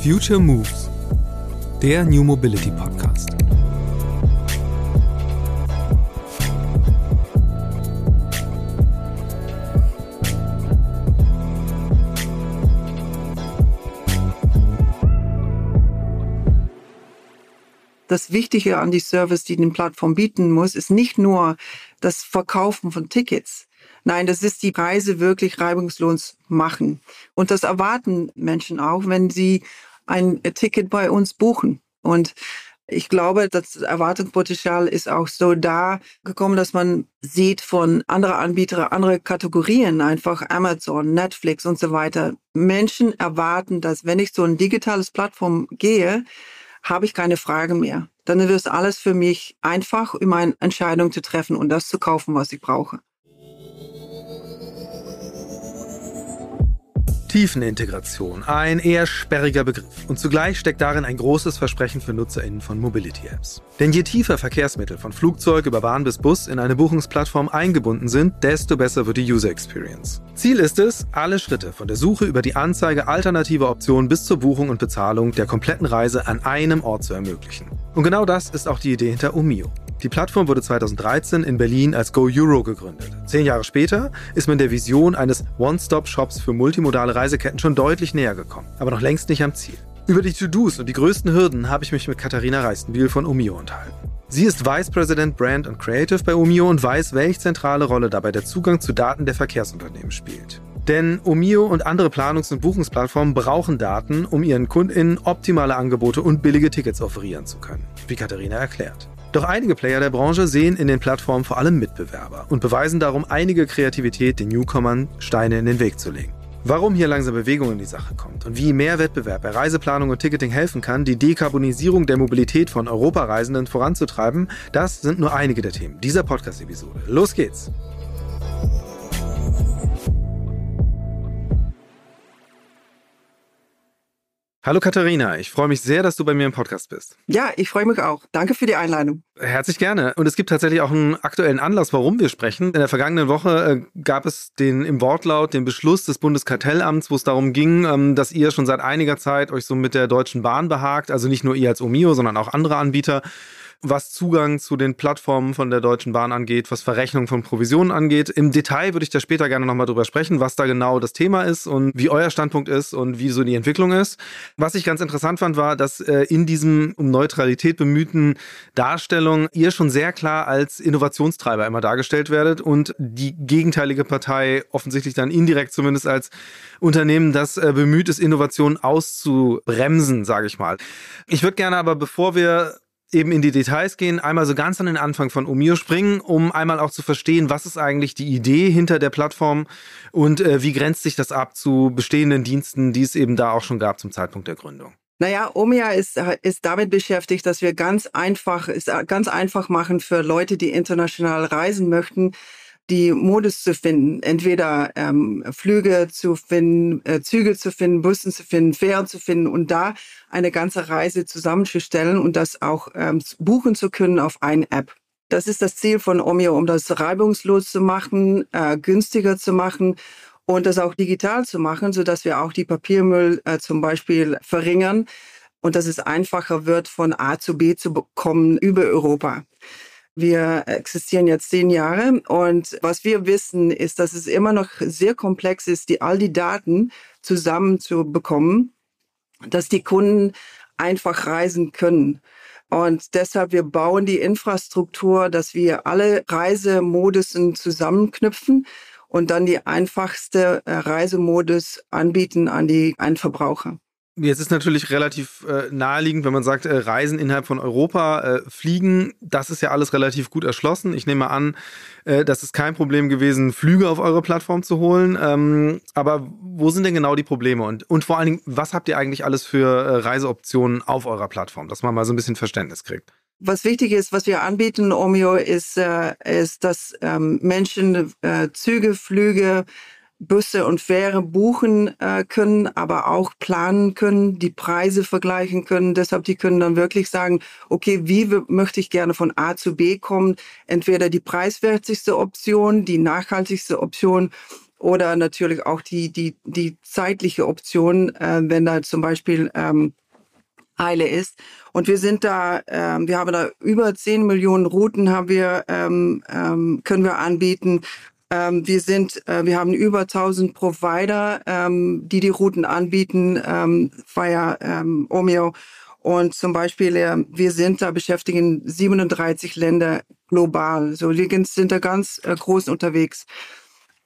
Future Moves, der New Mobility Podcast. Das Wichtige an die Service, die die Plattform bieten muss, ist nicht nur das Verkaufen von Tickets. Nein, das ist die Preise wirklich reibungslos machen. Und das erwarten Menschen auch, wenn sie ein Ticket bei uns buchen. Und ich glaube, das Erwartungspotenzial ist auch so da gekommen, dass man sieht von anderen Anbietern, andere Kategorien, einfach Amazon, Netflix und so weiter. Menschen erwarten, dass wenn ich so ein digitales Plattform gehe, habe ich keine Frage mehr. Dann wird es alles für mich einfach, um eine Entscheidung zu treffen und das zu kaufen, was ich brauche. Tiefenintegration, ein eher sperriger Begriff. Und zugleich steckt darin ein großes Versprechen für NutzerInnen von Mobility-Apps. Denn je tiefer Verkehrsmittel von Flugzeug über Bahn bis Bus in eine Buchungsplattform eingebunden sind, desto besser wird die User Experience. Ziel ist es, alle Schritte von der Suche über die Anzeige alternativer Optionen bis zur Buchung und Bezahlung der kompletten Reise an einem Ort zu ermöglichen. Und genau das ist auch die Idee hinter Omio. Die Plattform wurde 2013 in Berlin als Go Euro gegründet. Zehn Jahre später ist man der Vision eines One-Stop-Shops für multimodale Reiseketten schon deutlich näher gekommen, aber noch längst nicht am Ziel. Über die To-Dos und die größten Hürden habe ich mich mit Katharina Reistenbiel von Omio unterhalten. Sie ist Vice President Brand und Creative bei Omio und weiß, welche zentrale Rolle dabei der Zugang zu Daten der Verkehrsunternehmen spielt. Denn Omio und andere Planungs- und Buchungsplattformen brauchen Daten, um ihren KundInnen optimale Angebote und billige Tickets offerieren zu können, wie Katharina erklärt. Doch einige Player der Branche sehen in den Plattformen vor allem Mitbewerber und beweisen darum einige Kreativität, den Newcomern Steine in den Weg zu legen. Warum hier langsam Bewegung in die Sache kommt und wie mehr Wettbewerb bei Reiseplanung und Ticketing helfen kann, die Dekarbonisierung der Mobilität von Europareisenden voranzutreiben, das sind nur einige der Themen dieser Podcast-Episode. Los geht's! Hallo Katharina, ich freue mich sehr, dass du bei mir im Podcast bist. Ja, ich freue mich auch. Danke für die Einladung. Herzlich gerne. Und es gibt tatsächlich auch einen aktuellen Anlass, warum wir sprechen. In der vergangenen Woche äh, gab es den im Wortlaut den Beschluss des Bundeskartellamts, wo es darum ging, ähm, dass ihr schon seit einiger Zeit euch so mit der Deutschen Bahn behagt, also nicht nur ihr als Omio, sondern auch andere Anbieter was Zugang zu den Plattformen von der Deutschen Bahn angeht, was Verrechnung von Provisionen angeht. Im Detail würde ich da später gerne nochmal drüber sprechen, was da genau das Thema ist und wie euer Standpunkt ist und wie so die Entwicklung ist. Was ich ganz interessant fand, war, dass äh, in diesem um Neutralität bemühten Darstellung ihr schon sehr klar als Innovationstreiber immer dargestellt werdet und die gegenteilige Partei offensichtlich dann indirekt zumindest als Unternehmen, das äh, bemüht ist, Innovationen auszubremsen, sage ich mal. Ich würde gerne aber, bevor wir eben in die Details gehen, einmal so ganz an den Anfang von Omio springen, um einmal auch zu verstehen, was ist eigentlich die Idee hinter der Plattform und äh, wie grenzt sich das ab zu bestehenden Diensten, die es eben da auch schon gab zum Zeitpunkt der Gründung. Naja, Omia ist, ist damit beschäftigt, dass wir ganz einfach, ist ganz einfach machen für Leute, die international reisen möchten, die Modus zu finden, entweder ähm, Flüge zu finden, äh, Züge zu finden, Bussen zu finden, Fähren zu finden und da eine ganze Reise zusammenzustellen und das auch ähm, buchen zu können auf eine App. Das ist das Ziel von Omio, um das reibungslos zu machen, äh, günstiger zu machen und das auch digital zu machen, so dass wir auch die Papiermüll äh, zum Beispiel verringern und dass es einfacher wird, von A zu B zu bekommen über Europa. Wir existieren jetzt zehn Jahre und was wir wissen, ist, dass es immer noch sehr komplex ist, die all die Daten zusammen zu bekommen, dass die Kunden einfach reisen können. Und deshalb, wir bauen die Infrastruktur, dass wir alle Reisemodusen zusammenknüpfen und dann die einfachste äh, Reisemodus anbieten an die Endverbraucher. Jetzt ist natürlich relativ äh, naheliegend, wenn man sagt, äh, Reisen innerhalb von Europa, äh, Fliegen, das ist ja alles relativ gut erschlossen. Ich nehme an, äh, das ist kein Problem gewesen, Flüge auf eure Plattform zu holen. Ähm, aber wo sind denn genau die Probleme? Und, und vor allen Dingen, was habt ihr eigentlich alles für äh, Reiseoptionen auf eurer Plattform, dass man mal so ein bisschen Verständnis kriegt? Was wichtig ist, was wir anbieten, Omio, ist, äh, ist dass ähm, Menschen Züge, Flüge, Busse und Fähre buchen äh, können, aber auch planen können, die Preise vergleichen können. Deshalb, die können dann wirklich sagen, okay, wie möchte ich gerne von A zu B kommen? Entweder die preiswertigste Option, die nachhaltigste Option oder natürlich auch die, die, die zeitliche Option, äh, wenn da zum Beispiel ähm, Eile ist. Und wir sind da, ähm, wir haben da über 10 Millionen Routen haben wir, ähm, ähm, können wir anbieten. Ähm, wir sind, äh, wir haben über 1000 Provider, ähm, die die Routen anbieten ähm, via ähm, Omeo. Und zum Beispiel, äh, wir sind da beschäftigen 37 Länder global. So, wir sind da ganz äh, groß unterwegs.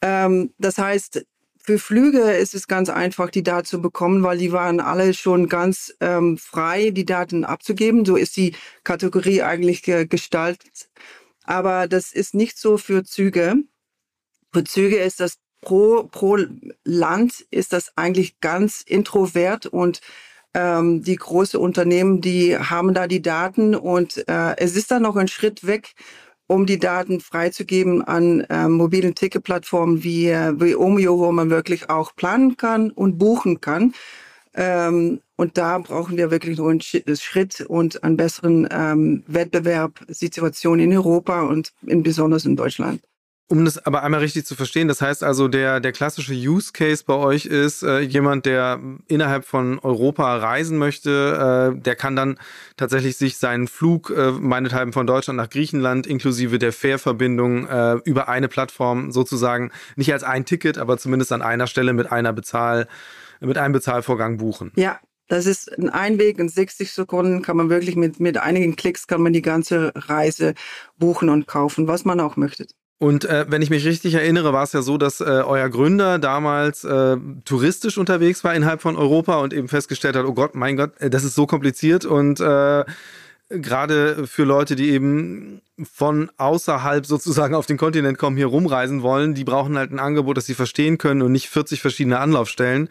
Ähm, das heißt, für Flüge ist es ganz einfach, die Daten zu bekommen, weil die waren alle schon ganz ähm, frei, die Daten abzugeben. So ist die Kategorie eigentlich ge gestaltet. Aber das ist nicht so für Züge. Für Züge ist das pro, pro Land ist das eigentlich ganz introvert und ähm, die großen Unternehmen, die haben da die Daten und äh, es ist dann noch ein Schritt weg um die Daten freizugeben an äh, mobilen Ticketplattformen wie, äh, wie Omeo, wo man wirklich auch planen kann und buchen kann. Ähm, und da brauchen wir wirklich nur einen Schritt und einen besseren ähm, Wettbewerb, Situation in Europa und in besonders in Deutschland. Um das aber einmal richtig zu verstehen, das heißt also, der, der klassische Use Case bei euch ist äh, jemand, der innerhalb von Europa reisen möchte, äh, der kann dann tatsächlich sich seinen Flug, äh, meinethalben von Deutschland nach Griechenland, inklusive der Fährverbindung, äh, über eine Plattform sozusagen, nicht als ein Ticket, aber zumindest an einer Stelle mit einer Bezahl, mit einem Bezahlvorgang buchen. Ja, das ist ein Einweg in 60 Sekunden kann man wirklich mit, mit einigen Klicks kann man die ganze Reise buchen und kaufen, was man auch möchte. Und äh, wenn ich mich richtig erinnere, war es ja so, dass äh, euer Gründer damals äh, touristisch unterwegs war innerhalb von Europa und eben festgestellt hat, oh Gott, mein Gott, äh, das ist so kompliziert und äh, gerade für Leute, die eben von außerhalb sozusagen auf den Kontinent kommen, hier rumreisen wollen, die brauchen halt ein Angebot, das sie verstehen können und nicht 40 verschiedene Anlaufstellen.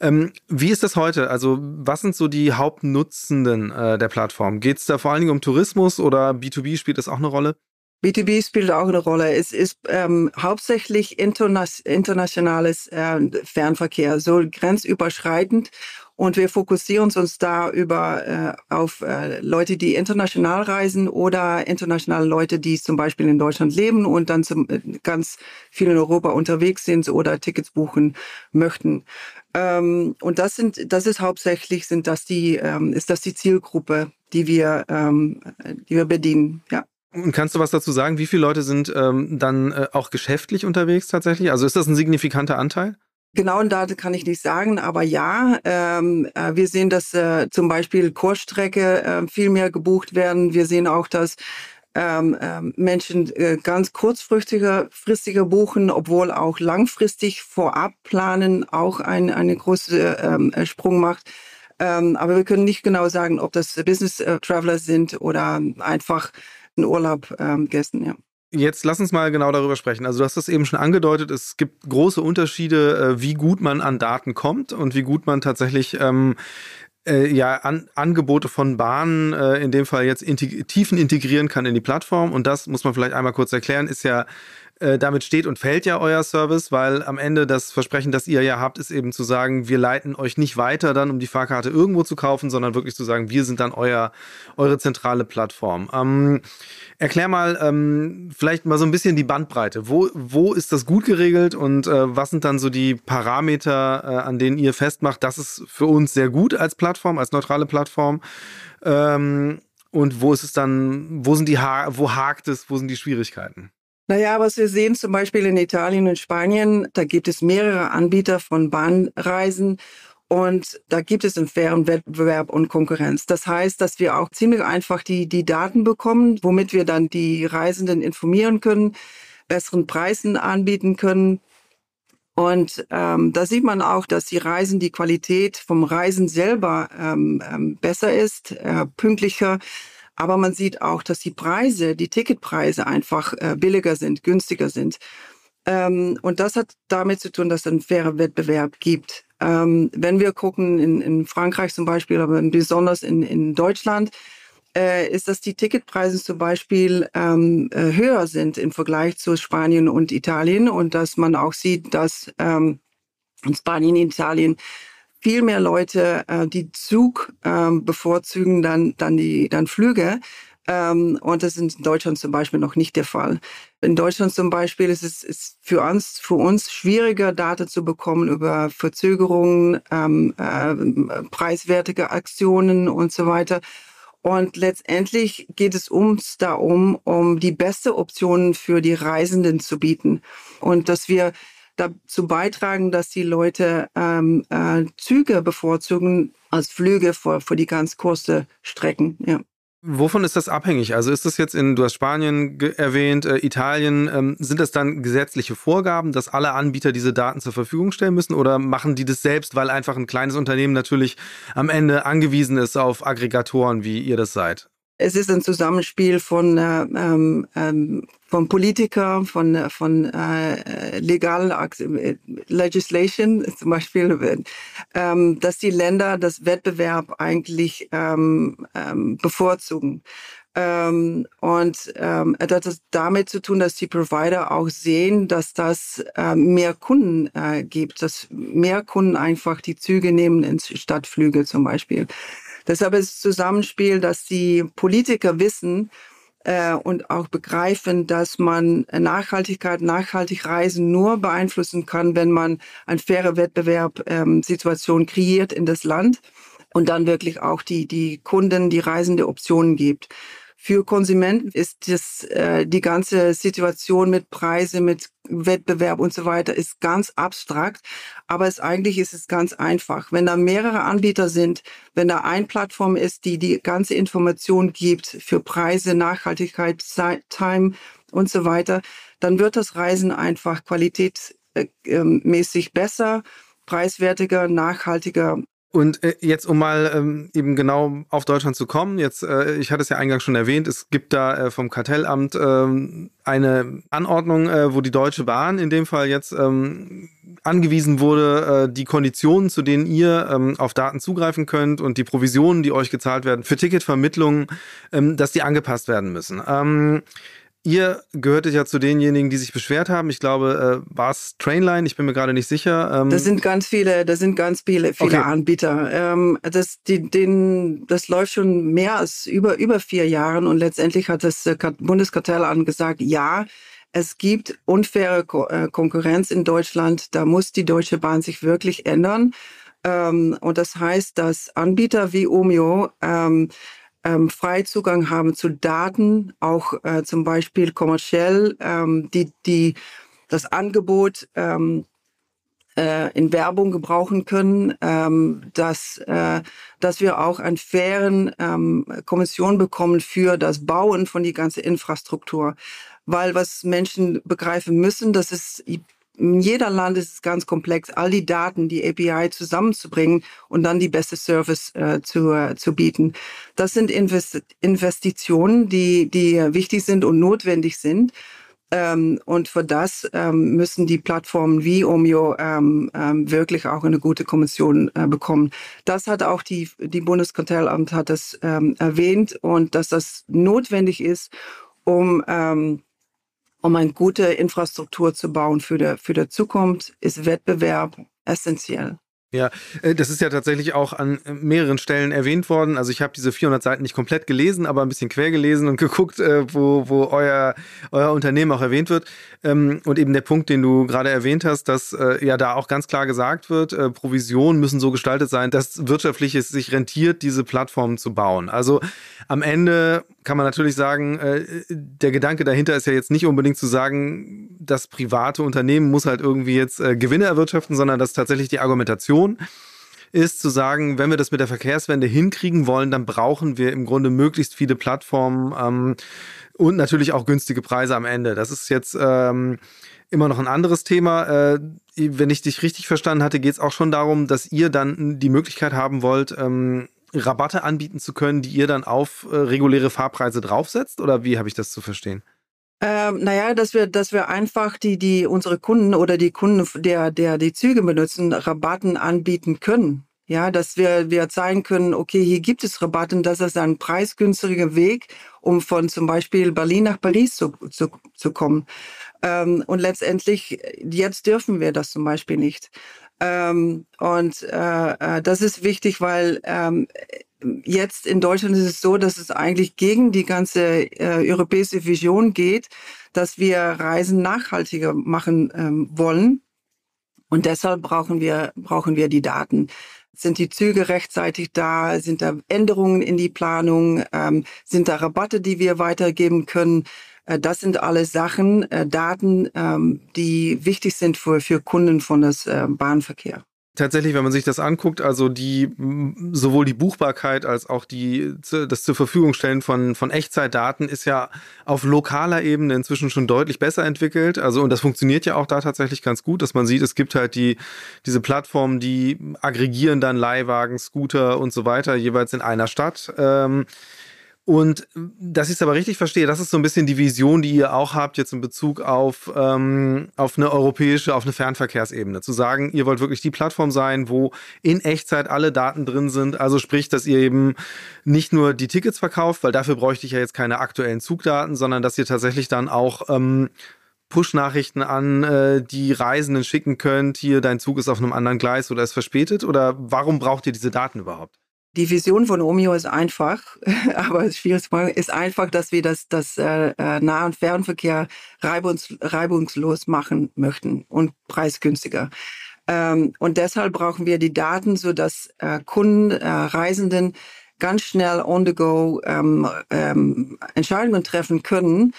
Ähm, wie ist das heute? Also was sind so die Hauptnutzenden äh, der Plattform? Geht es da vor allen Dingen um Tourismus oder B2B spielt das auch eine Rolle? B2B spielt auch eine Rolle. Es ist ähm, hauptsächlich interna internationales äh, Fernverkehr, so grenzüberschreitend. Und wir fokussieren uns da über äh, auf äh, Leute, die international reisen oder internationale Leute, die zum Beispiel in Deutschland leben und dann zum, äh, ganz viel in Europa unterwegs sind oder Tickets buchen möchten. Ähm, und das sind, das ist hauptsächlich sind das die, ähm, ist das die Zielgruppe, die wir, ähm, die wir bedienen. Ja. Und kannst du was dazu sagen? Wie viele Leute sind ähm, dann äh, auch geschäftlich unterwegs tatsächlich? Also ist das ein signifikanter Anteil? Genauen Daten kann ich nicht sagen, aber ja, ähm, äh, wir sehen, dass äh, zum Beispiel Kursstrecke äh, viel mehr gebucht werden. Wir sehen auch, dass ähm, äh, Menschen äh, ganz kurzfristiger fristiger buchen, obwohl auch langfristig vorab planen auch ein, eine große ähm, Sprung macht. Ähm, aber wir können nicht genau sagen, ob das Business Traveler sind oder einfach Urlaub ähm, gegessen, ja. Jetzt lass uns mal genau darüber sprechen. Also du hast das eben schon angedeutet, es gibt große Unterschiede, äh, wie gut man an Daten kommt und wie gut man tatsächlich ähm, äh, ja, an, Angebote von Bahnen äh, in dem Fall jetzt integ tiefen integrieren kann in die Plattform. Und das muss man vielleicht einmal kurz erklären, ist ja äh, damit steht und fällt ja euer Service, weil am Ende das Versprechen, das ihr ja habt, ist eben zu sagen, wir leiten euch nicht weiter dann, um die Fahrkarte irgendwo zu kaufen, sondern wirklich zu sagen, wir sind dann euer, eure zentrale Plattform. Ähm, erklär mal ähm, vielleicht mal so ein bisschen die Bandbreite. Wo, wo ist das gut geregelt und äh, was sind dann so die Parameter, äh, an denen ihr festmacht, das ist für uns sehr gut als Plattform, als neutrale Plattform? Ähm, und wo ist es dann, wo sind die ha wo hakt es, wo sind die Schwierigkeiten? Naja, was wir sehen zum Beispiel in Italien und Spanien, da gibt es mehrere Anbieter von Bahnreisen und da gibt es einen fairen Wettbewerb und Konkurrenz. Das heißt, dass wir auch ziemlich einfach die, die Daten bekommen, womit wir dann die Reisenden informieren können, besseren Preisen anbieten können. Und ähm, da sieht man auch, dass die Reisen, die Qualität vom Reisen selber ähm, ähm, besser ist, äh, pünktlicher aber man sieht auch, dass die Preise, die Ticketpreise einfach äh, billiger sind, günstiger sind. Ähm, und das hat damit zu tun, dass es einen fairen Wettbewerb gibt. Ähm, wenn wir gucken in, in Frankreich zum Beispiel, aber besonders in, in Deutschland, äh, ist, dass die Ticketpreise zum Beispiel ähm, äh, höher sind im Vergleich zu Spanien und Italien und dass man auch sieht, dass ähm, in Spanien, Italien viel mehr Leute, äh, die Zug ähm, bevorzugen dann, dann die dann Flüge. Ähm, und das ist in Deutschland zum Beispiel noch nicht der Fall. In Deutschland zum Beispiel ist es ist für uns, für uns schwieriger, Daten zu bekommen über Verzögerungen, ähm, äh, preiswertige Aktionen und so weiter. Und letztendlich geht es uns darum, um die beste Option für die Reisenden zu bieten. Und dass wir dazu beitragen, dass die Leute ähm, äh, Züge bevorzugen als Flüge für, für die ganz kurze Strecken. Ja. Wovon ist das abhängig? Also ist das jetzt in, du hast Spanien erwähnt, äh, Italien, ähm, sind das dann gesetzliche Vorgaben, dass alle Anbieter diese Daten zur Verfügung stellen müssen oder machen die das selbst, weil einfach ein kleines Unternehmen natürlich am Ende angewiesen ist auf Aggregatoren, wie ihr das seid? Es ist ein Zusammenspiel von, äh, ähm, ähm, von Politikern, von, von äh, legalen äh, Legislation, zum Beispiel, ähm, dass die Länder das Wettbewerb eigentlich ähm, ähm, bevorzugen. Ähm, und ähm, das hat damit zu tun, dass die Provider auch sehen, dass das äh, mehr Kunden äh, gibt, dass mehr Kunden einfach die Züge nehmen ins Stadtflüge zum Beispiel. Deshalb ist es Zusammenspiel, dass die Politiker wissen äh, und auch begreifen, dass man Nachhaltigkeit, nachhaltig Reisen nur beeinflussen kann, wenn man eine faire Wettbewerbssituation ähm, kreiert in das Land und dann wirklich auch die, die Kunden, die Reisende Optionen gibt. Für Konsumenten ist das, äh, die ganze Situation mit Preise, mit Wettbewerb und so weiter ist ganz abstrakt. Aber es eigentlich ist es ganz einfach. Wenn da mehrere Anbieter sind, wenn da eine Plattform ist, die die ganze Information gibt für Preise, Nachhaltigkeit, Time und so weiter, dann wird das Reisen einfach qualitätsmäßig besser, preiswertiger, nachhaltiger und äh, jetzt, um mal ähm, eben genau auf Deutschland zu kommen, jetzt, äh, ich hatte es ja eingangs schon erwähnt, es gibt da äh, vom Kartellamt ähm, eine Anordnung, äh, wo die Deutsche Bahn in dem Fall jetzt ähm, angewiesen wurde, äh, die Konditionen, zu denen ihr ähm, auf Daten zugreifen könnt und die Provisionen, die euch gezahlt werden für Ticketvermittlungen, ähm, dass die angepasst werden müssen. Ihr gehörtet ja zu denjenigen, die sich beschwert haben. Ich glaube, äh, war es Trainline? Ich bin mir gerade nicht sicher. Ähm das sind ganz viele, das sind ganz viele, viele okay. Anbieter. Ähm, das, die, den, das läuft schon mehr als über, über vier Jahren und letztendlich hat das äh, Bundeskartellamt gesagt, ja, es gibt unfaire Ko äh, Konkurrenz in Deutschland. Da muss die Deutsche Bahn sich wirklich ändern. Ähm, und das heißt, dass Anbieter wie Omeo ähm, ähm, Freizugang haben zu Daten, auch äh, zum Beispiel kommerziell, ähm, die, die das Angebot ähm, äh, in Werbung gebrauchen können, ähm, dass, äh, dass wir auch einen fairen ähm, Kommission bekommen für das Bauen von die ganze Infrastruktur. Weil was Menschen begreifen müssen, dass es in jeder Land ist es ganz komplex, all die Daten, die API zusammenzubringen und dann die beste Service äh, zu, äh, zu bieten. Das sind Invest Investitionen, die, die wichtig sind und notwendig sind. Ähm, und für das ähm, müssen die Plattformen wie Omio ähm, ähm, wirklich auch eine gute Kommission äh, bekommen. Das hat auch die, die Bundeskartellamt hat das ähm, erwähnt und dass das notwendig ist, um ähm, um eine gute Infrastruktur zu bauen für die, für die Zukunft, ist Wettbewerb essentiell. Ja, äh, das ist ja tatsächlich auch an mehreren Stellen erwähnt worden. Also ich habe diese 400 Seiten nicht komplett gelesen, aber ein bisschen quer gelesen und geguckt, äh, wo, wo euer, euer Unternehmen auch erwähnt wird. Ähm, und eben der Punkt, den du gerade erwähnt hast, dass äh, ja da auch ganz klar gesagt wird, Provisionen müssen so gestaltet sein, dass wirtschaftlich es sich rentiert, diese Plattformen zu bauen. Also am Ende kann man natürlich sagen, der Gedanke dahinter ist ja jetzt nicht unbedingt zu sagen, das private Unternehmen muss halt irgendwie jetzt Gewinne erwirtschaften, sondern dass tatsächlich die Argumentation Vision ist zu sagen, wenn wir das mit der Verkehrswende hinkriegen wollen, dann brauchen wir im Grunde möglichst viele Plattformen ähm, und natürlich auch günstige Preise am Ende. Das ist jetzt ähm, immer noch ein anderes Thema. Äh, wenn ich dich richtig verstanden hatte, geht es auch schon darum, dass ihr dann die Möglichkeit haben wollt, ähm, Rabatte anbieten zu können, die ihr dann auf äh, reguläre Fahrpreise draufsetzt? Oder wie habe ich das zu verstehen? Ähm, naja, dass wir, dass wir einfach die, die unsere Kunden oder die Kunden, der, der die Züge benutzen, Rabatten anbieten können. Ja, dass wir, wir zeigen können, okay, hier gibt es Rabatten, das ist ein preisgünstiger Weg, um von zum Beispiel Berlin nach Paris zu, zu, zu kommen. Ähm, und letztendlich, jetzt dürfen wir das zum Beispiel nicht. Ähm, und äh, äh das ist wichtig, weil ähm, jetzt in Deutschland ist es so, dass es eigentlich gegen die ganze äh, europäische Vision geht, dass wir Reisen nachhaltiger machen ähm, wollen. Und deshalb brauchen wir, brauchen wir die Daten. Sind die Züge rechtzeitig da? Sind da Änderungen in die Planung? Ähm, sind da Rabatte, die wir weitergeben können? Äh, das sind alles Sachen, äh, Daten, ähm, die wichtig sind für, für Kunden von das äh, Bahnverkehr tatsächlich, wenn man sich das anguckt, also die sowohl die Buchbarkeit als auch die das zur Verfügung stellen von von Echtzeitdaten ist ja auf lokaler Ebene inzwischen schon deutlich besser entwickelt. Also und das funktioniert ja auch da tatsächlich ganz gut, dass man sieht, es gibt halt die diese Plattformen, die aggregieren dann Leihwagen, Scooter und so weiter jeweils in einer Stadt. Ähm, und dass ich es aber richtig verstehe, das ist so ein bisschen die Vision, die ihr auch habt jetzt in Bezug auf, ähm, auf eine europäische, auf eine Fernverkehrsebene. Zu sagen, ihr wollt wirklich die Plattform sein, wo in Echtzeit alle Daten drin sind. Also sprich, dass ihr eben nicht nur die Tickets verkauft, weil dafür bräuchte ich ja jetzt keine aktuellen Zugdaten, sondern dass ihr tatsächlich dann auch ähm, Push-Nachrichten an äh, die Reisenden schicken könnt. Hier, dein Zug ist auf einem anderen Gleis oder ist verspätet. Oder warum braucht ihr diese Daten überhaupt? Die Vision von Omio ist einfach, aber schwierig zu machen, ist einfach, dass wir das, das äh, äh, Nah- und Fernverkehr reibungs, reibungslos machen möchten und preisgünstiger. Ähm, und deshalb brauchen wir die Daten, so dass äh, Kunden, äh, Reisenden ganz schnell on the go ähm, ähm, Entscheidungen treffen können,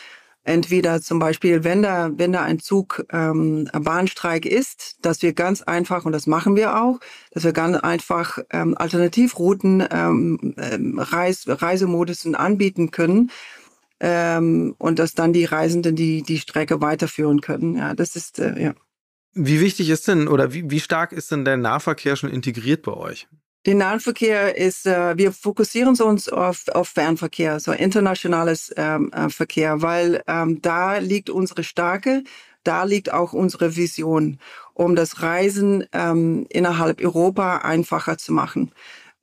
entweder zum Beispiel, wenn da, wenn da ein Zug ähm, Bahnstreik ist, dass wir ganz einfach, und das machen wir auch, dass wir ganz einfach ähm, Alternativrouten, ähm, ähm Reis, Reisemodusen anbieten können ähm, und dass dann die Reisenden die, die Strecke weiterführen können. Ja, das ist, äh, ja. Wie wichtig ist denn oder wie, wie stark ist denn der Nahverkehr schon integriert bei euch? Den Nahverkehr ist, äh, wir fokussieren uns auf, auf Fernverkehr, so internationales ähm, äh, Verkehr, weil ähm, da liegt unsere Stärke, da liegt auch unsere Vision, um das Reisen ähm, innerhalb Europa einfacher zu machen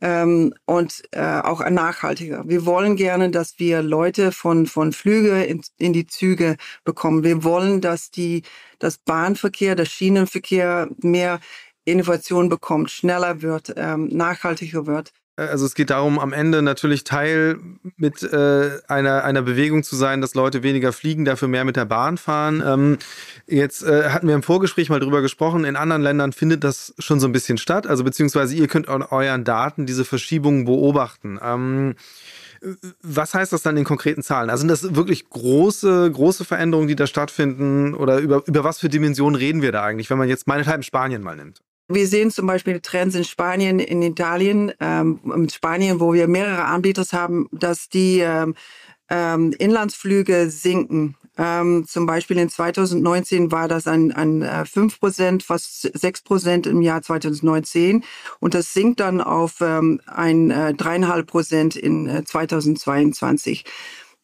ähm, und äh, auch nachhaltiger. Wir wollen gerne, dass wir Leute von, von Flüge in, in die Züge bekommen. Wir wollen, dass die, das Bahnverkehr, der Schienenverkehr mehr Innovation bekommt, schneller wird, ähm, nachhaltiger wird. Also es geht darum, am Ende natürlich Teil mit äh, einer, einer Bewegung zu sein, dass Leute weniger fliegen, dafür mehr mit der Bahn fahren. Ähm, jetzt äh, hatten wir im Vorgespräch mal drüber gesprochen, in anderen Ländern findet das schon so ein bisschen statt, also beziehungsweise ihr könnt an euren Daten diese Verschiebungen beobachten. Ähm, was heißt das dann in konkreten Zahlen? Also sind das wirklich große, große Veränderungen, die da stattfinden? Oder über, über was für Dimensionen reden wir da eigentlich, wenn man jetzt meinethalben Spanien mal nimmt? Wir sehen zum Beispiel Trends in Spanien, in Italien, ähm, in Spanien, wo wir mehrere Anbieter haben, dass die ähm, ähm, Inlandsflüge sinken. Ähm, zum Beispiel in 2019 war das ein äh, 5%, fast 6% im Jahr 2019. Und das sinkt dann auf ähm, ein äh, 3,5% in äh, 2022.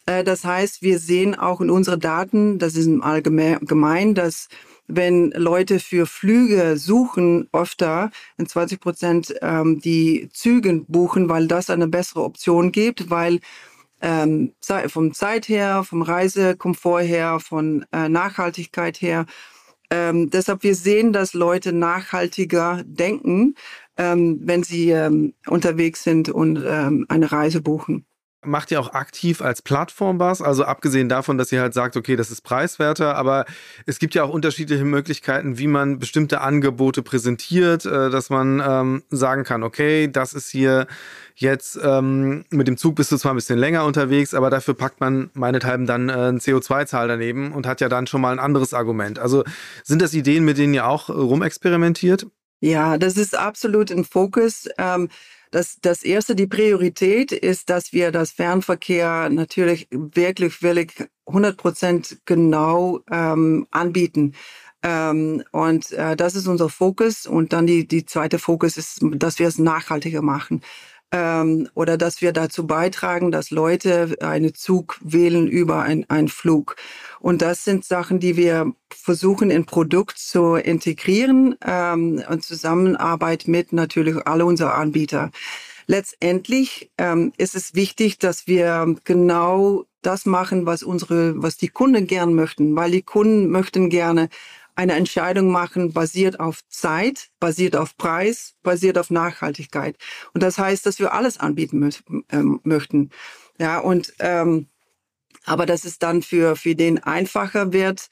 Äh, das heißt, wir sehen auch in unseren Daten, das ist im Allgemeinen, dass wenn Leute für Flüge suchen, öfter in 20 Prozent ähm, die Züge buchen, weil das eine bessere Option gibt, weil ähm, vom Zeit her, vom Reisekomfort her, von äh, Nachhaltigkeit her. Ähm, deshalb wir sehen, dass Leute nachhaltiger denken, ähm, wenn sie ähm, unterwegs sind und ähm, eine Reise buchen macht ihr auch aktiv als Plattform was? Also abgesehen davon, dass ihr halt sagt, okay, das ist preiswerter, aber es gibt ja auch unterschiedliche Möglichkeiten, wie man bestimmte Angebote präsentiert, äh, dass man ähm, sagen kann, okay, das ist hier jetzt ähm, mit dem Zug bist du zwar ein bisschen länger unterwegs, aber dafür packt man meinethalben dann äh, eine CO2-Zahl daneben und hat ja dann schon mal ein anderes Argument. Also sind das Ideen, mit denen ihr auch rumexperimentiert? Ja, das ist absolut ein Fokus. Ähm, das, das erste, die Priorität ist, dass wir das Fernverkehr natürlich wirklich, wirklich 100 Prozent genau ähm, anbieten. Ähm, und äh, das ist unser Fokus. Und dann die, die zweite Fokus ist, dass wir es nachhaltiger machen ähm, oder dass wir dazu beitragen, dass Leute einen Zug wählen über einen Flug. Und das sind Sachen, die wir versuchen in Produkt zu integrieren ähm, und Zusammenarbeit mit natürlich alle unsere Anbieter. Letztendlich ähm, ist es wichtig, dass wir genau das machen, was unsere, was die Kunden gern möchten, weil die Kunden möchten gerne eine Entscheidung machen, basiert auf Zeit, basiert auf Preis, basiert auf Nachhaltigkeit. Und das heißt, dass wir alles anbieten mö ähm, möchten. Ja, und ähm, aber dass es dann für, für den einfacher wird,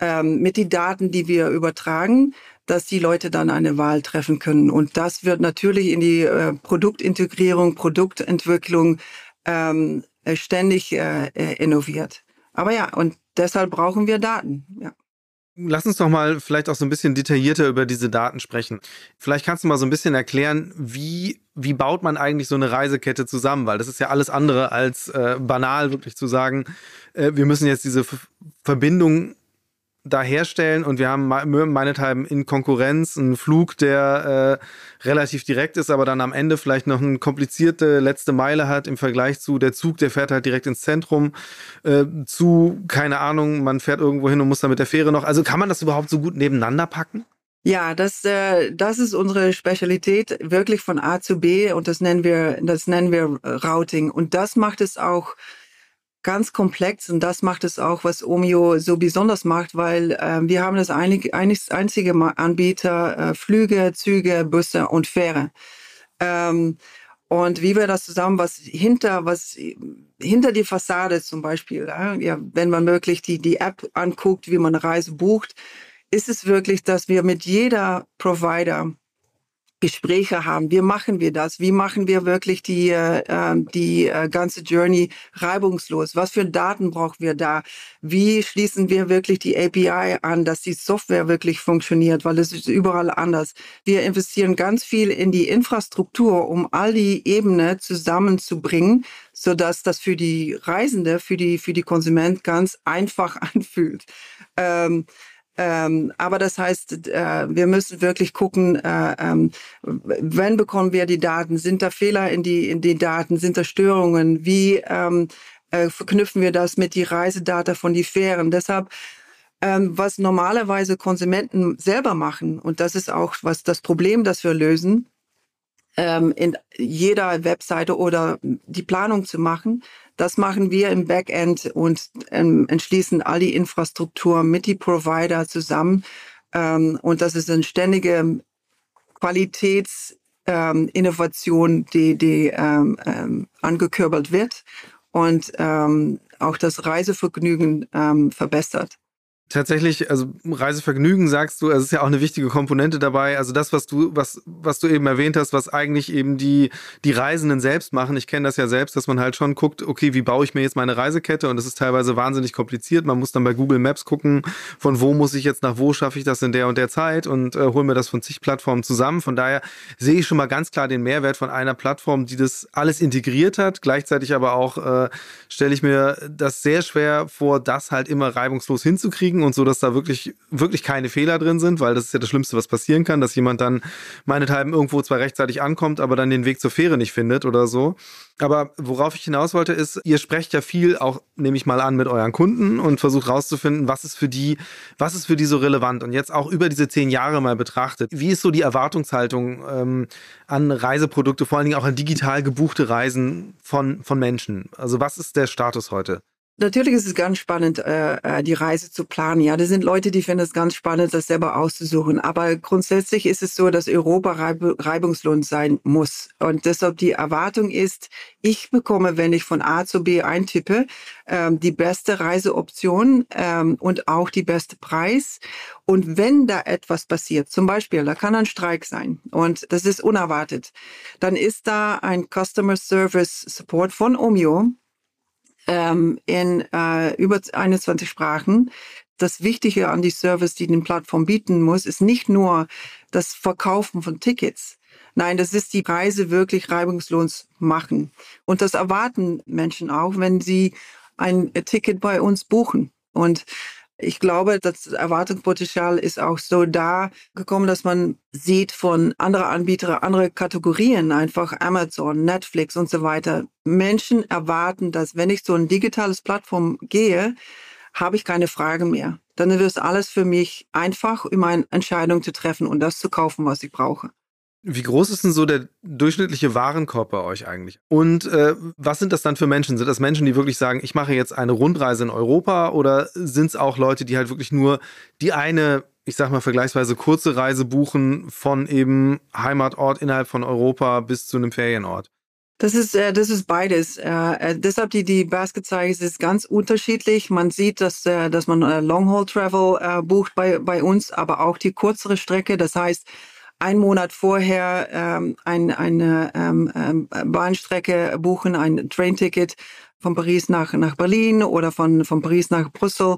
ähm, mit den Daten, die wir übertragen, dass die Leute dann eine Wahl treffen können. Und das wird natürlich in die äh, Produktintegrierung, Produktentwicklung ähm, ständig äh, äh innoviert. Aber ja, und deshalb brauchen wir Daten. Ja. Lass uns doch mal vielleicht auch so ein bisschen detaillierter über diese Daten sprechen. Vielleicht kannst du mal so ein bisschen erklären, wie, wie baut man eigentlich so eine Reisekette zusammen? Weil das ist ja alles andere als äh, banal, wirklich zu sagen, äh, wir müssen jetzt diese F Verbindung da herstellen und wir haben meinethalben in Konkurrenz einen Flug, der äh, relativ direkt ist, aber dann am Ende vielleicht noch eine komplizierte letzte Meile hat im Vergleich zu der Zug, der fährt halt direkt ins Zentrum, äh, zu, keine Ahnung, man fährt irgendwo hin und muss dann mit der Fähre noch. Also kann man das überhaupt so gut nebeneinander packen? Ja, das, äh, das ist unsere Spezialität, wirklich von A zu B und das nennen wir, das nennen wir Routing. Und das macht es auch ganz komplex und das macht es auch, was Omio so besonders macht, weil äh, wir haben das einig, einig, einzige Anbieter äh, Flüge, Züge, Busse und Fähre. Ähm, und wie wir das zusammen, was hinter, was hinter die Fassade zum Beispiel, ja, wenn man wirklich die, die App anguckt, wie man eine Reise bucht, ist es wirklich, dass wir mit jeder Provider Gespräche haben. Wie machen wir das? Wie machen wir wirklich die, äh, die äh, ganze Journey reibungslos? Was für Daten brauchen wir da? Wie schließen wir wirklich die API an, dass die Software wirklich funktioniert? Weil es ist überall anders. Wir investieren ganz viel in die Infrastruktur, um all die Ebenen zusammenzubringen, so dass das für die Reisende, für die, für die Konsument ganz einfach anfühlt. Ähm, ähm, aber das heißt, äh, wir müssen wirklich gucken, äh, ähm, wenn bekommen wir die Daten? Sind da Fehler in die, in die Daten? Sind da Störungen? Wie ähm, äh, verknüpfen wir das mit die Reisedata von die Fähren? Deshalb ähm, was normalerweise Konsumenten selber machen, und das ist auch was das Problem, das wir lösen, ähm, in jeder Webseite oder die Planung zu machen, das machen wir im Backend und ähm, entschließen all die Infrastruktur mit die Provider zusammen. Ähm, und das ist eine ständige Qualitätsinnovation, ähm, die, die ähm, ähm, angekürbelt wird und ähm, auch das Reisevergnügen verbessert. Tatsächlich, also Reisevergnügen sagst du, es ist ja auch eine wichtige Komponente dabei. Also das, was du, was, was du eben erwähnt hast, was eigentlich eben die, die Reisenden selbst machen. Ich kenne das ja selbst, dass man halt schon guckt, okay, wie baue ich mir jetzt meine Reisekette? Und das ist teilweise wahnsinnig kompliziert. Man muss dann bei Google Maps gucken, von wo muss ich jetzt nach wo schaffe ich das in der und der Zeit und äh, hole mir das von zig Plattformen zusammen. Von daher sehe ich schon mal ganz klar den Mehrwert von einer Plattform, die das alles integriert hat. Gleichzeitig aber auch äh, stelle ich mir das sehr schwer vor, das halt immer reibungslos hinzukriegen kriegen und so, dass da wirklich, wirklich keine Fehler drin sind, weil das ist ja das Schlimmste, was passieren kann, dass jemand dann meinethalben irgendwo zwar rechtzeitig ankommt, aber dann den Weg zur Fähre nicht findet oder so. Aber worauf ich hinaus wollte, ist, ihr sprecht ja viel auch, nehme ich mal an, mit euren Kunden und versucht rauszufinden, was ist für die, was ist für die so relevant. Und jetzt auch über diese zehn Jahre mal betrachtet, wie ist so die Erwartungshaltung ähm, an Reiseprodukte, vor allen Dingen auch an digital gebuchte Reisen von, von Menschen? Also was ist der Status heute? Natürlich ist es ganz spannend, äh, äh, die Reise zu planen. Ja, da sind Leute, die finden es ganz spannend, das selber auszusuchen. Aber grundsätzlich ist es so, dass Europa reib reibungslos sein muss. Und deshalb die Erwartung ist, ich bekomme, wenn ich von A zu B eintippe, ähm, die beste Reiseoption ähm, und auch die beste Preis. Und wenn da etwas passiert, zum Beispiel, da kann ein Streik sein und das ist unerwartet, dann ist da ein Customer Service Support von Omio, ähm, in äh, über 21 Sprachen. Das Wichtige an die Service, die die Plattform bieten muss, ist nicht nur das Verkaufen von Tickets. Nein, das ist die Preise wirklich reibungslos machen. Und das erwarten Menschen auch, wenn sie ein Ticket bei uns buchen. Und ich glaube, das Erwartungspotenzial ist auch so da gekommen, dass man sieht von anderen Anbietern, andere Kategorien, einfach Amazon, Netflix und so weiter. Menschen erwarten, dass wenn ich so ein digitales Plattform gehe, habe ich keine Frage mehr. Dann wird alles für mich einfach, um eine Entscheidung zu treffen und das zu kaufen, was ich brauche. Wie groß ist denn so der durchschnittliche Warenkorb bei euch eigentlich? Und äh, was sind das dann für Menschen? Sind das Menschen, die wirklich sagen, ich mache jetzt eine Rundreise in Europa oder sind es auch Leute, die halt wirklich nur die eine, ich sag mal, vergleichsweise kurze Reise buchen von eben Heimatort innerhalb von Europa bis zu einem Ferienort? Das ist, äh, das ist beides. Äh, äh, deshalb die, die Basket Size ist ganz unterschiedlich. Man sieht, dass, äh, dass man äh, Long Haul Travel äh, bucht bei, bei uns, aber auch die kürzere Strecke. Das heißt, ein Monat vorher ähm, ein, eine ähm, ähm, Bahnstrecke buchen, ein Trainticket von Paris nach, nach Berlin oder von, von Paris nach Brüssel.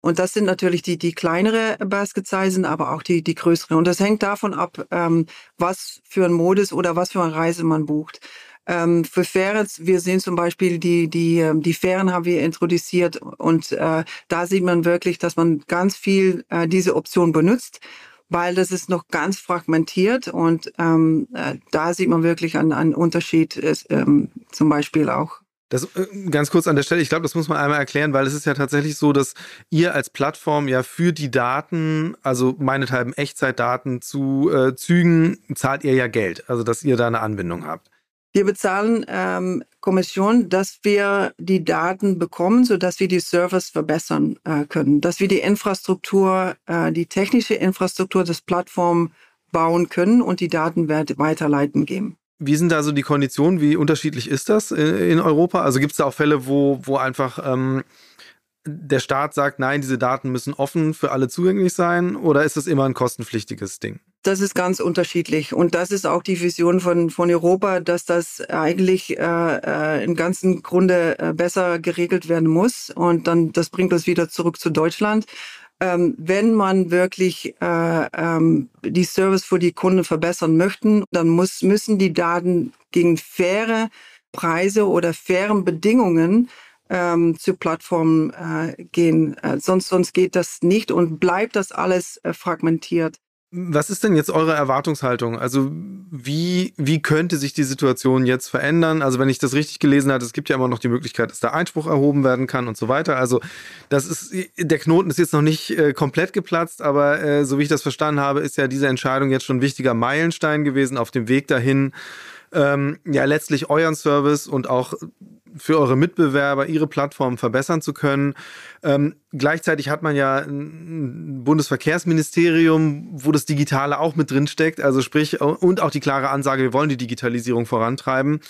Und das sind natürlich die, die kleinere Basket Sizen, aber auch die, die größere. Und das hängt davon ab, ähm, was für ein Modus oder was für eine Reise man bucht. Ähm, für Fähren, wir sehen zum Beispiel die, die, ähm, die Fähren haben wir introduziert und äh, da sieht man wirklich, dass man ganz viel äh, diese Option benutzt weil das ist noch ganz fragmentiert und ähm, äh, da sieht man wirklich einen, einen Unterschied, ähm, zum Beispiel auch. Das äh, ganz kurz an der Stelle, ich glaube, das muss man einmal erklären, weil es ist ja tatsächlich so, dass ihr als Plattform ja für die Daten, also meinethalben Echtzeitdaten zu äh, Zügen, zahlt ihr ja Geld, also dass ihr da eine Anbindung habt. Wir bezahlen ähm, Kommission, dass wir die Daten bekommen, so dass wir die Service verbessern äh, können, dass wir die Infrastruktur, äh, die technische Infrastruktur des Plattforms bauen können und die Daten weiterleiten geben. Wie sind da so die Konditionen? Wie unterschiedlich ist das in Europa? Also gibt es da auch Fälle, wo, wo einfach ähm, der Staat sagt, nein, diese Daten müssen offen für alle zugänglich sein? Oder ist das immer ein kostenpflichtiges Ding? Das ist ganz unterschiedlich. Und das ist auch die Vision von, von Europa, dass das eigentlich äh, äh, im ganzen Grunde äh, besser geregelt werden muss. Und dann, das bringt uns wieder zurück zu Deutschland. Ähm, wenn man wirklich äh, ähm, die Service für die Kunden verbessern möchten, dann muss, müssen die Daten gegen faire Preise oder fairen Bedingungen ähm, zu Plattformen äh, gehen. Äh, sonst, sonst geht das nicht und bleibt das alles äh, fragmentiert. Was ist denn jetzt eure Erwartungshaltung? Also wie, wie könnte sich die Situation jetzt verändern? Also wenn ich das richtig gelesen habe, es gibt ja immer noch die Möglichkeit, dass da Einspruch erhoben werden kann und so weiter. Also das ist, der Knoten ist jetzt noch nicht äh, komplett geplatzt, aber äh, so wie ich das verstanden habe, ist ja diese Entscheidung jetzt schon ein wichtiger Meilenstein gewesen auf dem Weg dahin, ähm, ja letztlich euren Service und auch für eure Mitbewerber, ihre Plattform verbessern zu können. Ähm, gleichzeitig hat man ja ein Bundesverkehrsministerium, wo das Digitale auch mit drin steckt, also sprich, und auch die klare Ansage, wir wollen die Digitalisierung vorantreiben.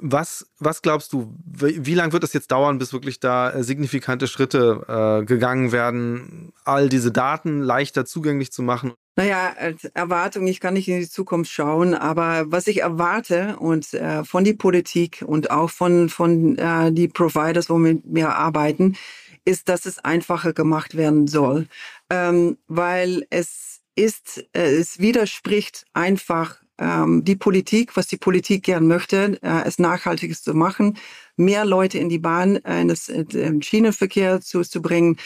Was, was glaubst du, wie, wie lange wird es jetzt dauern, bis wirklich da äh, signifikante Schritte äh, gegangen werden, all diese Daten leichter zugänglich zu machen? Naja, Erwartung, ich kann nicht in die Zukunft schauen, aber was ich erwarte und äh, von die Politik und auch von, von äh, die Providers, womit wir arbeiten, ist, dass es einfacher gemacht werden soll. Ähm, weil es ist, äh, es widerspricht einfach ähm, die Politik, was die Politik gern möchte, äh, es nachhaltiges zu machen, mehr Leute in die Bahn, äh, in das äh, Schienenverkehr zu, zu bringen,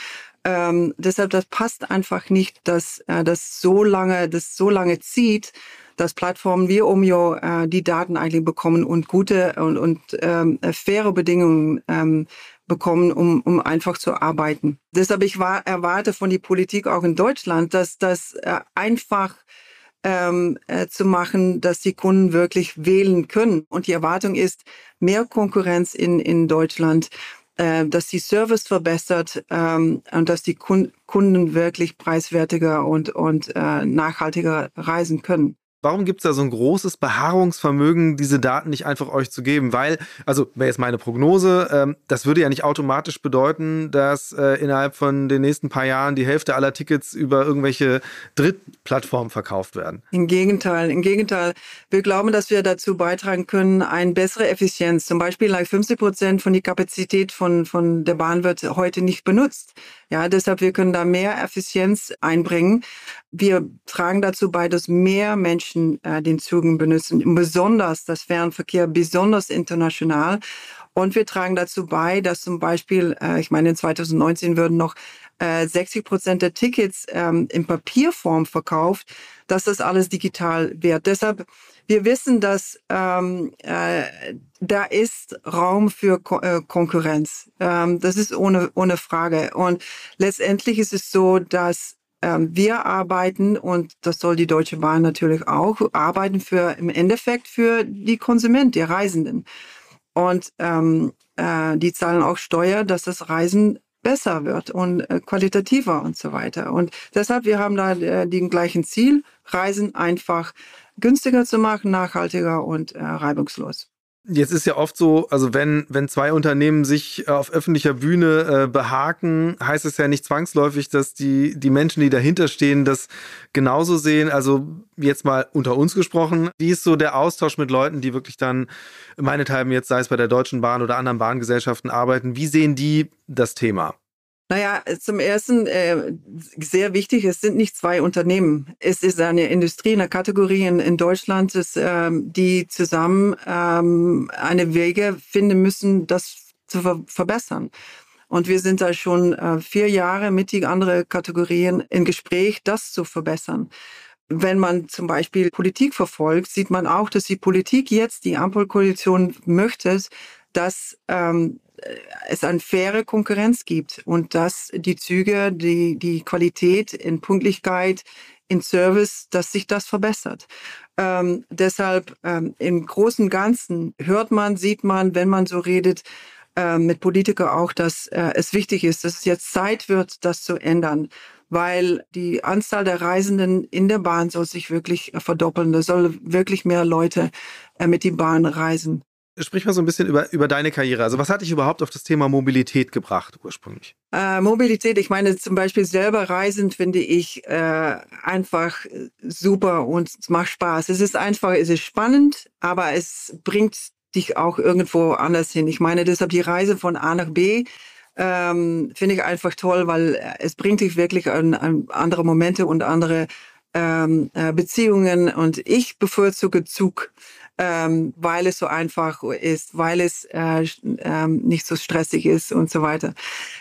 ähm, deshalb, das passt einfach nicht, dass äh, das so lange, das so lange zieht, dass Plattformen wie Omio äh, die Daten eigentlich bekommen und gute und, und ähm, faire Bedingungen ähm, bekommen, um, um einfach zu arbeiten. Deshalb ich war, erwarte von der Politik auch in Deutschland, dass das äh, einfach ähm, äh, zu machen, dass die Kunden wirklich wählen können. Und die Erwartung ist mehr Konkurrenz in, in Deutschland äh, dass die Service verbessert ähm, und dass die Kunden wirklich preiswertiger und, und äh, nachhaltiger reisen können. Warum gibt es da so ein großes Beharrungsvermögen, diese Daten nicht einfach euch zu geben? Weil, also wäre jetzt meine Prognose, ähm, das würde ja nicht automatisch bedeuten, dass äh, innerhalb von den nächsten paar Jahren die Hälfte aller Tickets über irgendwelche Drittplattformen verkauft werden. Im Gegenteil, im Gegenteil. Wir glauben, dass wir dazu beitragen können, eine bessere Effizienz. Zum Beispiel like 50 Prozent von der Kapazität von, von der Bahn wird heute nicht benutzt. Ja, deshalb wir können da mehr Effizienz einbringen. Wir tragen dazu bei, dass mehr Menschen äh, den Zügen benutzen, besonders das Fernverkehr, besonders international. Und wir tragen dazu bei, dass zum Beispiel, äh, ich meine, in 2019 würden noch äh, 60 Prozent der Tickets ähm, in Papierform verkauft, dass das alles digital wird. Deshalb, wir wissen, dass ähm, äh, da ist Raum für Ko äh, Konkurrenz. Ähm, das ist ohne, ohne Frage. Und letztendlich ist es so, dass wir arbeiten, und das soll die Deutsche Bahn natürlich auch, arbeiten für im Endeffekt für die Konsumenten, die Reisenden. Und ähm, äh, die zahlen auch Steuer, dass das Reisen besser wird und äh, qualitativer und so weiter. Und deshalb, wir haben da äh, den gleichen Ziel, Reisen einfach günstiger zu machen, nachhaltiger und äh, reibungslos. Jetzt ist ja oft so, also wenn, wenn zwei Unternehmen sich äh, auf öffentlicher Bühne äh, behaken, heißt es ja nicht zwangsläufig, dass die, die Menschen, die dahinter stehen, das genauso sehen. Also jetzt mal unter uns gesprochen, wie ist so der Austausch mit Leuten, die wirklich dann meinethalben jetzt, sei es bei der Deutschen Bahn oder anderen Bahngesellschaften arbeiten, wie sehen die das Thema? Naja, zum Ersten äh, sehr wichtig, es sind nicht zwei Unternehmen. Es ist eine Industrie, eine Kategorie in, in Deutschland, das, ähm, die zusammen ähm, eine Wege finden müssen, das zu ver verbessern. Und wir sind da schon äh, vier Jahre mit die anderen Kategorien in Gespräch, das zu verbessern. Wenn man zum Beispiel Politik verfolgt, sieht man auch, dass die Politik jetzt, die Ampelkoalition möchte, dass ähm, es eine faire Konkurrenz gibt und dass die Züge, die, die Qualität in Pünktlichkeit, in Service, dass sich das verbessert. Ähm, deshalb ähm, im Großen und Ganzen hört man, sieht man, wenn man so redet, äh, mit Politikern auch, dass äh, es wichtig ist, dass es jetzt Zeit wird, das zu ändern, weil die Anzahl der Reisenden in der Bahn soll sich wirklich verdoppeln. Da soll wirklich mehr Leute äh, mit die Bahn reisen. Sprich mal so ein bisschen über, über deine Karriere. Also was hat dich überhaupt auf das Thema Mobilität gebracht ursprünglich? Äh, Mobilität, ich meine zum Beispiel selber reisen finde ich äh, einfach super und es macht Spaß. Es ist einfach, es ist spannend, aber es bringt dich auch irgendwo anders hin. Ich meine deshalb die Reise von A nach B ähm, finde ich einfach toll, weil es bringt dich wirklich an, an andere Momente und andere ähm, äh, Beziehungen und ich bevorzuge Zug ähm, weil es so einfach ist, weil es äh, äh, nicht so stressig ist und so weiter.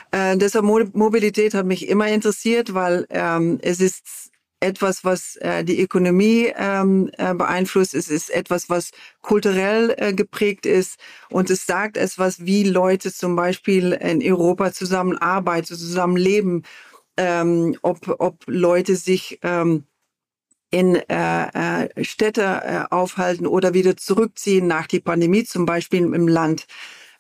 Äh, deshalb Mo Mobilität hat mich immer interessiert, weil ähm, es ist etwas, was äh, die Ökonomie ähm, äh, beeinflusst. Es ist etwas, was kulturell äh, geprägt ist. Und es sagt etwas, wie Leute zum Beispiel in Europa zusammenarbeiten, zusammenleben, ähm, ob, ob Leute sich ähm, in äh, äh, Städte äh, aufhalten oder wieder zurückziehen nach die Pandemie zum Beispiel im Land.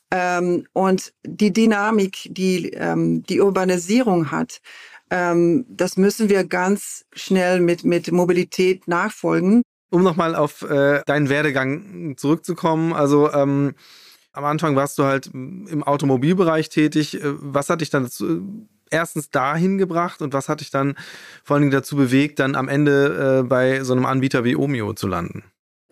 Ähm, und die Dynamik, die ähm, die Urbanisierung hat, ähm, das müssen wir ganz schnell mit, mit Mobilität nachfolgen. Um nochmal auf äh, deinen Werdegang zurückzukommen, also ähm, am Anfang warst du halt im Automobilbereich tätig. Äh, was hat dich dann dazu, erstens dahin gebracht und was hat dich dann vor allen Dingen dazu bewegt, dann am Ende äh, bei so einem Anbieter wie Omeo zu landen?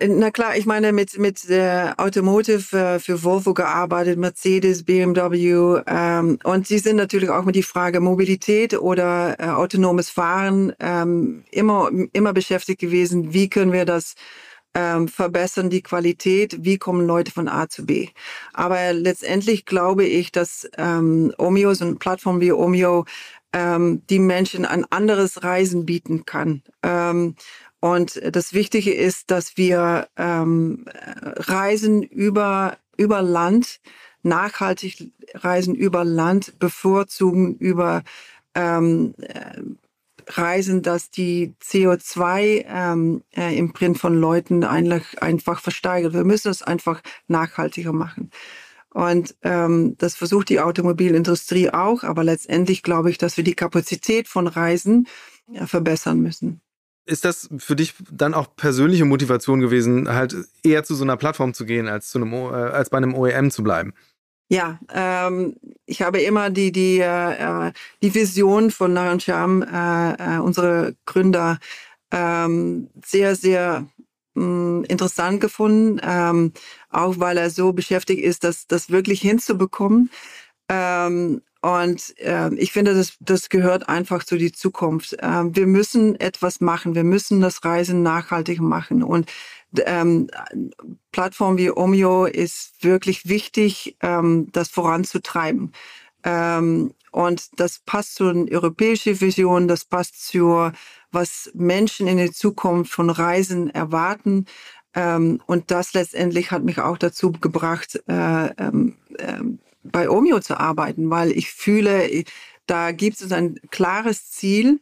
Na klar, ich meine, mit, mit äh, Automotive äh, für Volvo gearbeitet, Mercedes, BMW ähm, und sie sind natürlich auch mit die Frage Mobilität oder äh, autonomes Fahren ähm, immer, immer beschäftigt gewesen. Wie können wir das ähm, verbessern die Qualität, wie kommen Leute von A zu B. Aber letztendlich glaube ich, dass ähm, Omeo, so eine Plattform wie Omeo, ähm, die Menschen ein anderes Reisen bieten kann. Ähm, und das Wichtige ist, dass wir ähm, Reisen über, über Land, nachhaltig Reisen über Land bevorzugen über ähm, Reisen, dass die CO2 ähm, äh, im Print von Leuten einfach versteigert. Wir müssen es einfach nachhaltiger machen. Und ähm, das versucht die Automobilindustrie auch, aber letztendlich glaube ich, dass wir die Kapazität von Reisen ja, verbessern müssen. Ist das für dich dann auch persönliche Motivation gewesen, halt eher zu so einer Plattform zu gehen, als, zu einem, äh, als bei einem OEM zu bleiben? Ja, ähm, ich habe immer die die äh, die Vision von Naran Sham, äh, äh, unsere Gründer, ähm, sehr sehr mh, hm, interessant gefunden, ähm, auch weil er so beschäftigt ist, das das wirklich hinzubekommen. Ähm, und äh, ich finde, das, das gehört einfach zu die Zukunft. Ähm, wir müssen etwas machen. Wir müssen das Reisen nachhaltig machen. Und ähm, Plattform wie Omio ist wirklich wichtig, ähm, das voranzutreiben. Ähm, und das passt zu einer europäischen Vision, das passt zu, was Menschen in der Zukunft von Reisen erwarten. Ähm, und das letztendlich hat mich auch dazu gebracht, äh, ähm, äh, bei Omio zu arbeiten, weil ich fühle, da gibt es ein klares Ziel,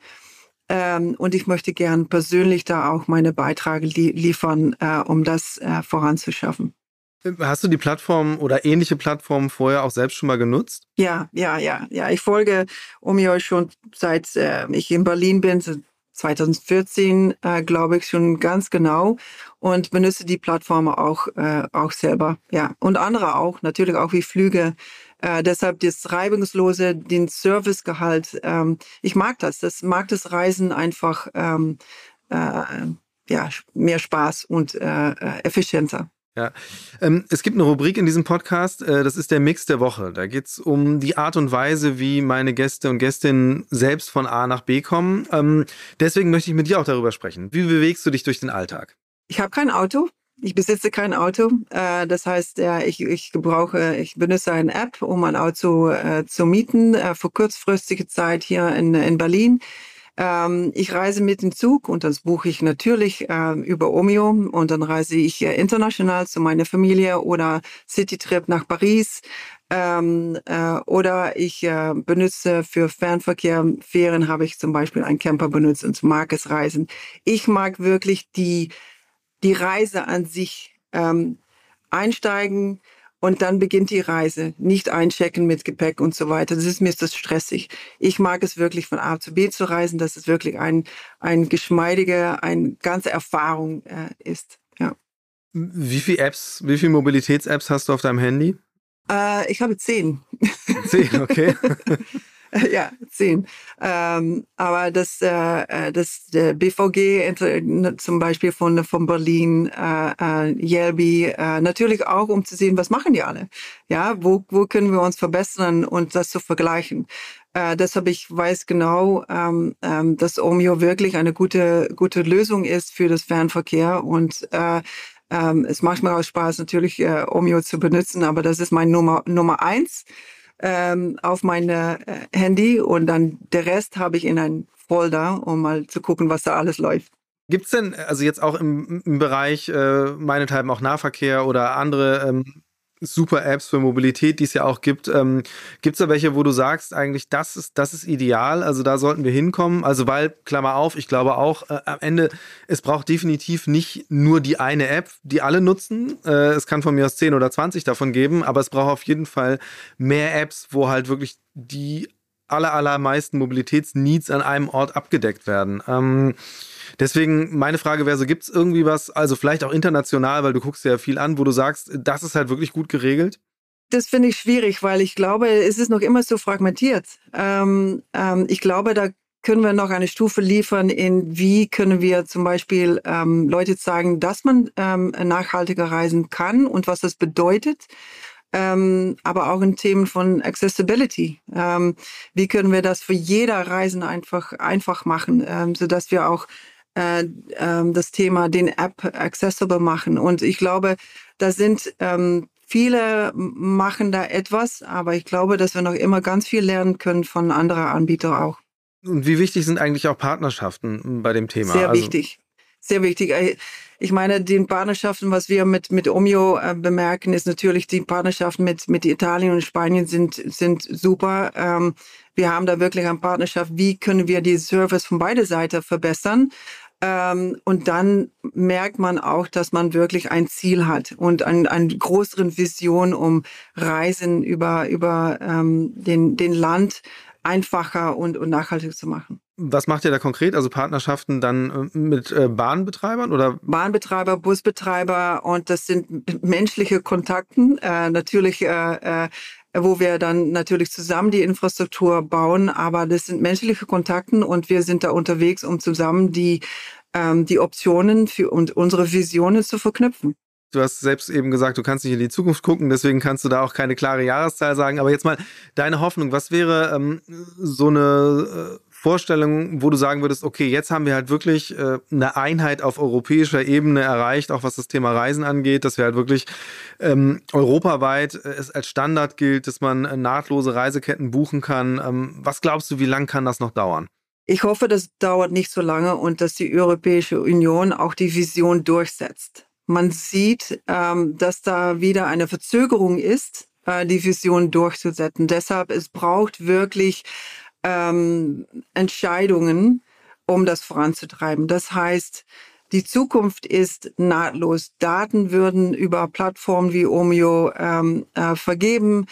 Ähm, und ich möchte gern persönlich da auch meine Beiträge li liefern, äh, um das äh, voranzuschaffen. Hast du die Plattform oder ähnliche Plattformen vorher auch selbst schon mal genutzt? Ja, ja, ja, ja. Ich folge Omio schon seit äh, ich in Berlin bin, 2014, äh, glaube ich, schon ganz genau und benutze die Plattform auch, äh, auch selber. Ja, und andere auch, natürlich auch wie Flüge. Äh, deshalb das Reibungslose, den Servicegehalt. Ähm, ich mag das. Das mag das Reisen einfach ähm, äh, ja, mehr Spaß und äh, äh effizienter. Ja, ähm, es gibt eine Rubrik in diesem Podcast, äh, das ist der Mix der Woche. Da geht es um die Art und Weise, wie meine Gäste und Gästinnen selbst von A nach B kommen. Ähm, deswegen möchte ich mit dir auch darüber sprechen. Wie bewegst du dich durch den Alltag? Ich habe kein Auto. Ich besitze kein Auto. Äh, das heißt, ich, ich gebrauche, ich benutze eine App, um ein Auto äh, zu mieten äh, für kurzfristige Zeit hier in, in Berlin. Ähm, ich reise mit dem Zug und das buche ich natürlich äh, über Omeo und dann reise ich äh, international zu meiner Familie oder Citytrip nach Paris. Ähm, äh, oder ich äh, benutze für Fernverkehr, Fähren habe ich zum Beispiel einen Camper benutzt und mag es reisen. Ich mag wirklich die, die Reise an sich ähm, einsteigen, und dann beginnt die Reise. Nicht einchecken mit Gepäck und so weiter. Das ist mir das stressig. Ich mag es wirklich von A zu B zu reisen, dass es wirklich ein, ein geschmeidige, eine ganze Erfahrung äh, ist. Ja. Wie viele Apps, wie viele Mobilitäts-Apps hast du auf deinem Handy? Äh, ich habe zehn. Zehn, okay. ja, zehn. Ähm, aber das, äh, äh das der BVG zum Beispiel von, von Berlin, äh, äh, Yelby, äh, natürlich auch, um zu sehen, was machen die alle? Ja, wo, wo können wir uns verbessern und das zu vergleichen? Äh, deshalb ich weiß genau, ähm, ähm, dass Omeo wirklich eine gute, gute Lösung ist für das Fernverkehr und äh, ähm, es macht mir auch Spaß, natürlich äh, Omeo zu benutzen, aber das ist mein Nummer, Nummer eins ähm, auf mein äh, Handy und dann der Rest habe ich in ein Folder, um mal zu gucken, was da alles läuft. Gibt es denn, also jetzt auch im, im Bereich äh, meinethalben auch Nahverkehr oder andere ähm, super Apps für Mobilität, die es ja auch gibt. Ähm, gibt es da welche, wo du sagst, eigentlich, das ist, das ist ideal, also da sollten wir hinkommen? Also, weil, Klammer auf, ich glaube auch, äh, am Ende, es braucht definitiv nicht nur die eine App, die alle nutzen. Äh, es kann von mir aus 10 oder 20 davon geben, aber es braucht auf jeden Fall mehr Apps, wo halt wirklich die aller, allermeisten Mobilitätsneeds an einem Ort abgedeckt werden. Ähm, Deswegen meine Frage wäre so, gibt es irgendwie was, also vielleicht auch international, weil du guckst ja viel an, wo du sagst, das ist halt wirklich gut geregelt? Das finde ich schwierig, weil ich glaube, es ist noch immer so fragmentiert. Ähm, ähm, ich glaube, da können wir noch eine Stufe liefern, in wie können wir zum Beispiel ähm, Leute zeigen, dass man ähm, nachhaltiger reisen kann und was das bedeutet. Ähm, aber auch in Themen von Accessibility. Ähm, wie können wir das für jeder Reisen einfach einfach machen, ähm, so dass wir auch äh, äh, das Thema den App accessible machen. Und ich glaube, da sind ähm, viele machen da etwas, aber ich glaube, dass wir noch immer ganz viel lernen können von anderen Anbietern auch. Und wie wichtig sind eigentlich auch Partnerschaften bei dem Thema? Sehr also wichtig. Sehr wichtig. Äh, ich meine, die Partnerschaften, was wir mit, mit Omio äh, bemerken, ist natürlich die Partnerschaften mit, mit Italien und Spanien sind, sind super. Ähm, wir haben da wirklich eine Partnerschaft. Wie können wir die Service von beide Seiten verbessern? Ähm, und dann merkt man auch, dass man wirklich ein Ziel hat und eine ein größeren Vision, um Reisen über, über ähm, den, den Land einfacher und, und nachhaltig zu machen. Was macht ihr da konkret? Also Partnerschaften dann äh, mit äh, Bahnbetreibern oder? Bahnbetreiber, Busbetreiber und das sind menschliche Kontakten. Äh, natürlich äh, äh, wo wir dann natürlich zusammen die Infrastruktur bauen, aber das sind menschliche Kontakten und wir sind da unterwegs, um zusammen die, ähm, die Optionen für und unsere Visionen zu verknüpfen. Du hast selbst eben gesagt, du kannst nicht in die Zukunft gucken, deswegen kannst du da auch keine klare Jahreszahl sagen. Aber jetzt mal deine Hoffnung, was wäre ähm, so eine äh, Vorstellung, wo du sagen würdest, okay, jetzt haben wir halt wirklich äh, eine Einheit auf europäischer Ebene erreicht, auch was das Thema Reisen angeht, dass wir halt wirklich ähm, europaweit äh, es als Standard gilt, dass man äh, nahtlose Reiseketten buchen kann. Ähm, was glaubst du, wie lange kann das noch dauern? Ich hoffe, das dauert nicht so lange und dass die Europäische Union auch die Vision durchsetzt. Man sieht, ähm, dass da wieder eine Verzögerung ist, äh, die Vision durchzusetzen. Deshalb es braucht wirklich ähm, Entscheidungen um das voranzutreiben. Das heißt, die Zukunft ist nahtlos. Daten würden über Plattformen wie Omio ähm, äh, vergeben.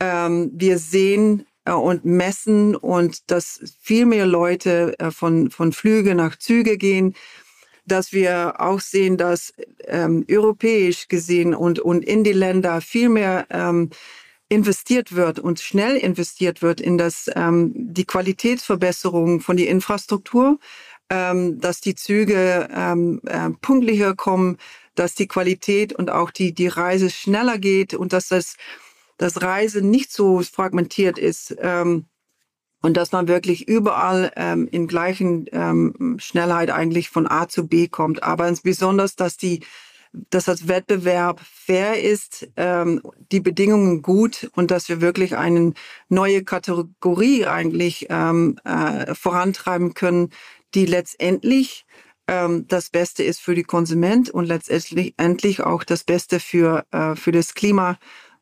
Ähm, wir sehen äh, und messen und dass viel mehr Leute äh, von, von Flüge nach Züge gehen, dass wir auch sehen, dass ähm, europäisch gesehen und, und in die Länder viel mehr ähm, investiert wird und schnell investiert wird in das, ähm, die Qualitätsverbesserung von der Infrastruktur, ähm, dass die Züge ähm, äh, pünktlicher kommen, dass die Qualität und auch die, die Reise schneller geht und dass das, das Reisen nicht so fragmentiert ist. Ähm, und dass man wirklich überall ähm, in gleichen ähm, Schnellheit eigentlich von A zu B kommt. Aber besonders, dass die dass das Wettbewerb fair ist, ähm, die Bedingungen gut und dass wir wirklich eine neue Kategorie eigentlich ähm, äh, vorantreiben können, die letztendlich ähm, das Beste ist für die Konsument und letztendlich endlich auch das Beste für, äh, für das Klima,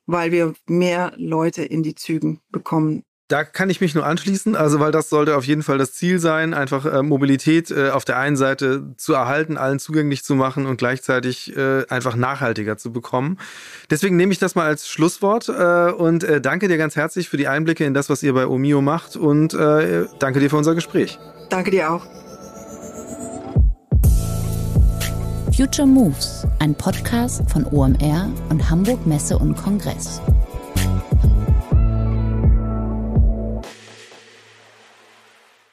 weil wir mehr Leute in die Zügen bekommen da kann ich mich nur anschließen, also weil das sollte auf jeden Fall das Ziel sein, einfach äh, Mobilität äh, auf der einen Seite zu erhalten, allen zugänglich zu machen und gleichzeitig äh, einfach nachhaltiger zu bekommen. Deswegen nehme ich das mal als Schlusswort äh, und äh, danke dir ganz herzlich für die Einblicke in das, was ihr bei Omio macht und äh, danke dir für unser Gespräch. Danke dir auch. Future Moves, ein Podcast von OMR und Hamburg Messe und Kongress.